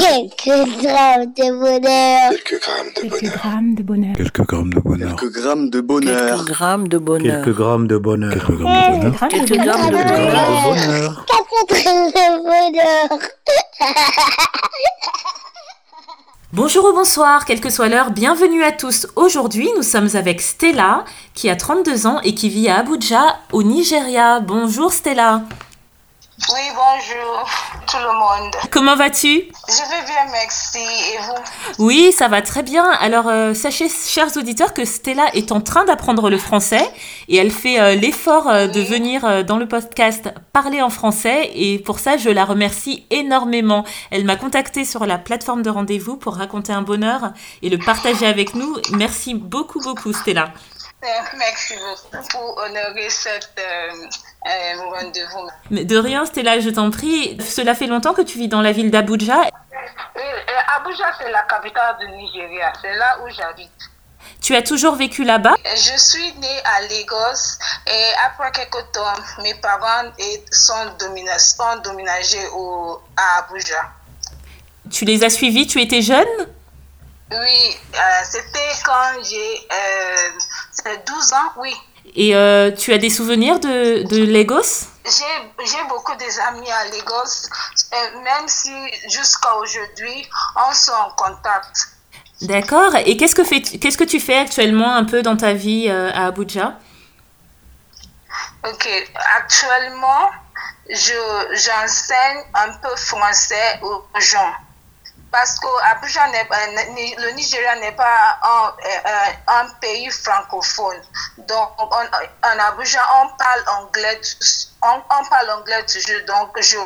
Quelques grammes de bonheur. Quelques grammes de Quelques bonheur. grammes de bonheur. Quelques grammes de bonheur. Quelques grammes de bonheur. Quelques grammes de bonheur. Quelques grammes de bonheur. Quelques grammes de bonheur. Quelques grammes de Quelques bonheur. grammes de bonheur. Quatre grammes de bonheur. Bonjour ou bonsoir, quelle que soit l'heure, bienvenue à tous. Aujourd'hui, nous sommes avec Stella, qui a 32 ans et qui vit à Abuja, au Nigeria. Bonjour Stella. Oui, bonjour tout le monde. Comment vas-tu? Je vais bien, merci. Et vous? Oui, ça va très bien. Alors, euh, sachez, chers auditeurs, que Stella est en train d'apprendre le français et elle fait euh, l'effort euh, de venir dans le podcast parler en français et pour ça, je la remercie énormément. Elle m'a contactée sur la plateforme de rendez-vous pour raconter un bonheur et le partager avec nous. Merci beaucoup, beaucoup, Stella. Merci beaucoup pour honorer cette euh, euh, rendez-vous. Mais de rien, Stella, je t'en prie. Cela fait longtemps que tu vis dans la ville d'Abuja. Oui, euh, Abuja, c'est la capitale du Nigeria. C'est là où j'habite. Tu as toujours vécu là-bas? Je suis née à Lagos et après quelques temps, mes parents sont, sont déménagés au, à Abuja. Tu les as suivis? Tu étais jeune? Oui, euh, c'était quand j'ai euh, c'est 12 ans, oui. Et euh, tu as des souvenirs de, de Lagos? J'ai beaucoup des amis à Lagos, même si jusqu'à aujourd'hui, on est en contact. D'accord. Et qu'est-ce que, fais qu'est-ce que tu fais actuellement un peu dans ta vie euh, à Abuja? Ok, actuellement, je j'enseigne un peu français aux gens. Parce que Abuja le Nigeria n'est pas un, euh, un pays francophone. Donc, en, en Abuja, on parle anglais, on, on parle anglais toujours. Donc, je,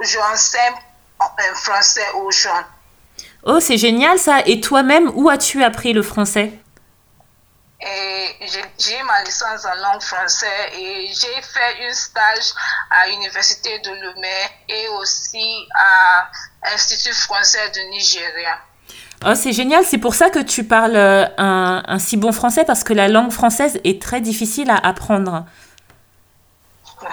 je enseigne en- français aux gens. Oh, c'est génial ça. Et toi-même, où as-tu appris le français? J'ai ma licence en langue française et j'ai fait un stage à l'université de Lomé et aussi à l'Institut français du Nigeria. Oh, c'est génial. C'est pour ça que tu parles euh, un, un si bon français parce que la langue française est très difficile à apprendre.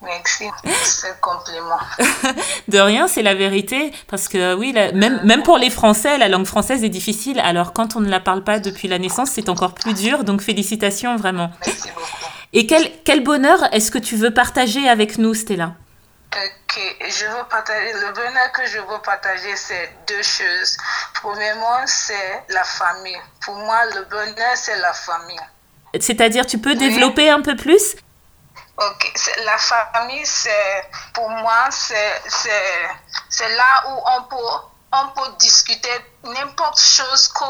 Merci pour ce compliment. De rien, c'est la vérité. Parce que oui, la- même, même pour les Français, la langue française est difficile. Alors quand on ne la parle pas depuis la naissance, c'est encore plus dur. Donc félicitations vraiment. Merci beaucoup. Et quel, quel bonheur est-ce que tu veux partager avec nous, Stella? Ok, je veux partager, le bonheur que je veux partager, c'est deux choses. Premièrement, c'est la famille. Pour moi, le bonheur, c'est la famille. C'est-à-dire, tu peux développer un peu plus? Ok, la famille, c'est pour moi, c'est là où on peut, on peut discuter n'importe chose que,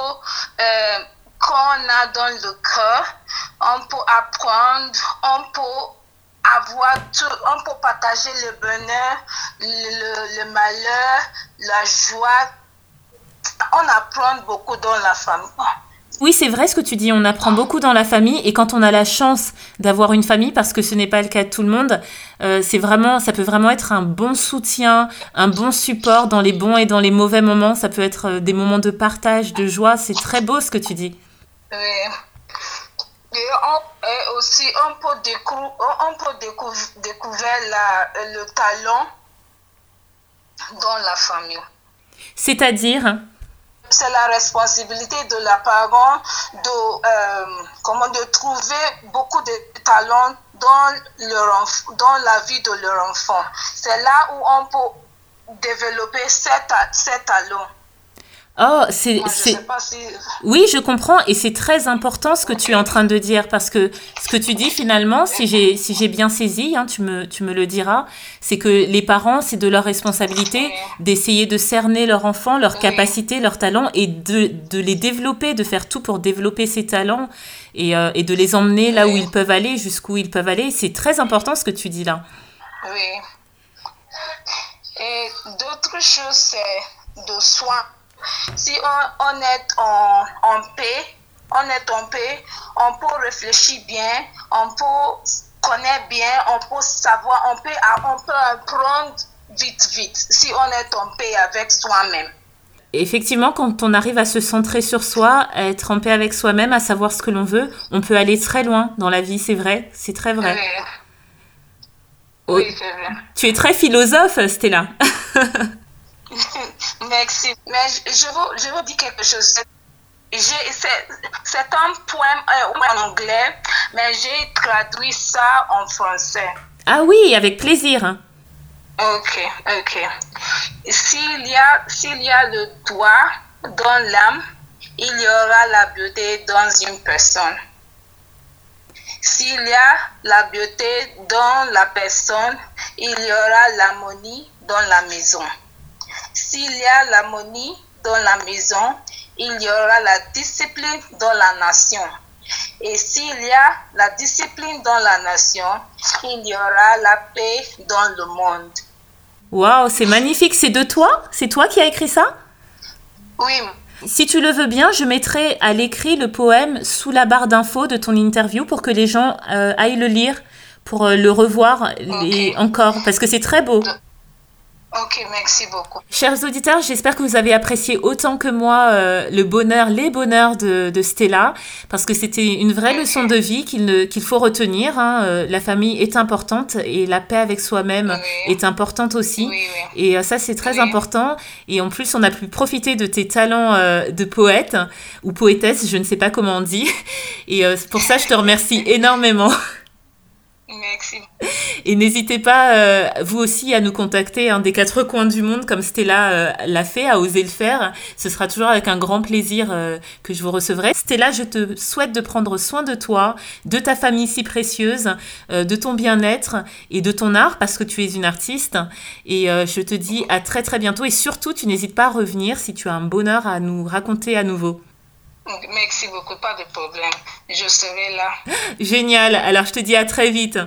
euh, qu'on a dans le cœur. On peut apprendre, on peut avoir tout, on peut partager le bonheur, le, le, malheur, la joie. On apprend beaucoup dans la famille. Oui, c'est vrai ce que tu dis. On apprend beaucoup dans la famille et quand on a la chance d'avoir une famille, parce que ce n'est pas le cas de tout le monde, euh, c'est vraiment, ça peut vraiment être un bon soutien, un bon support dans les bons et dans les mauvais moments. Ça peut être euh, des moments de partage, de joie. C'est très beau ce que tu dis. Oui. Et, on, et aussi, on peut, on découvrir la, le talent dans la famille. C'est-à-dire, C'est la responsabilité de la parent de, euh, comment, de trouver beaucoup de talents dans, leur dans la vie de leur enfant. C'est là où on peut développer ces talents. Oh, c'est, si... Oui, je comprends et c'est très important ce que tu es en train de dire parce que ce que tu dis finalement, si j'ai si j'ai bien saisi, hein, tu me tu me le diras, c'est que les parents, c'est de leur responsabilité d'essayer de cerner leur enfant, leurs capacités, leurs talents et de, de les développer, de faire tout pour développer ces talents et, euh, et de les emmener là où ils peuvent aller, jusqu'où ils peuvent aller. C'est très important ce que tu dis là. Oui. Et d'autres choses, c'est de soin. Si on, on est en, en paix, on est en paix, on peut réfléchir bien, on peut connaître bien, on peut savoir, on peut, on peut apprendre vite, vite, si on est en paix avec soi-même. Effectivement, quand on arrive à se centrer sur soi, à être en paix avec soi-même, à savoir ce que l'on veut, on peut aller très loin dans la vie, c'est vrai, c'est très vrai. Oui. Oh, Oui, c'est vrai. tu es très philosophe, Stella. Merci. Mais je, je vous, je vous dis quelque chose. C'est un poème euh, en anglais, mais j'ai traduit ça en français. Ah oui, avec plaisir. hein. Ok, ok. S'il y a, s'il y a le doigt dans l'âme, il y aura la beauté dans une personne. S'il y a la beauté dans la personne, il y aura l'harmonie dans la maison. S'il y a l'harmonie dans la maison, il y aura la discipline dans la nation. Et s'il y a la discipline dans la nation, il y aura la paix dans le monde. Waouh, c'est magnifique. C'est de toi? C'est toi qui as écrit ça? Oui, Si tu le veux bien, je mettrai à l'écrit le poème sous la barre d'infos de ton interview pour que les gens euh, aillent le lire, pour euh, le revoir et encore, parce que c'est très beau. Ok, merci beaucoup. Chers auditeurs, j'espère que vous avez apprécié autant que moi euh, le bonheur, les bonheurs de, de Stella, parce que c'était une vraie leçon de vie qu'il faut retenir. hein. Euh, la famille est importante et la paix avec soi-même Oui. est importante aussi. Oui, oui. Et euh, ça, c'est très important. Et en plus, on a pu profiter de tes talents de poète ou poétesse, je ne sais pas comment on dit. Et pour ça, je te remercie énormément. Merci. Et n'hésitez pas, euh, vous aussi, à nous contacter hein, des quatre coins du monde, comme Stella euh, l'a fait, a osé le faire. Ce sera toujours avec un grand plaisir euh, que je vous recevrai. Stella, je te souhaite de prendre soin de toi, de ta famille si précieuse, euh, de ton bien-être et de ton art, parce que tu es une artiste. Et euh, je te dis à très très bientôt. Et surtout, tu n'hésites pas à revenir si tu as un bonheur à nous raconter à nouveau. Merci beaucoup, pas de problème. Je serai là. Génial. Alors, je te dis à très vite.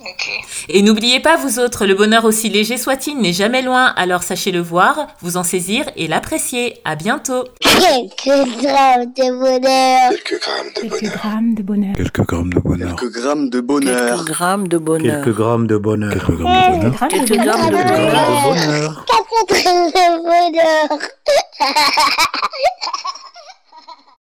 Ok. Et n'oubliez pas, vous autres, le bonheur aussi léger soit-il n'est jamais loin, alors sachez le voir, vous en saisir et l'apprécier. À bientôt Quelques grammes de bonheur. Quelques grammes de Quelques bonheur. grammes de bonheur. Quelques grammes de bonheur. Quelques grammes de bonheur. Quelques grammes de bonheur. Quelques grammes de bonheur. Quelques grammes de bonheur. Quelques Quelques grammes de grammes de bonheur. bonheur. Grammes de bonheur. Quatre grammes de bonheur.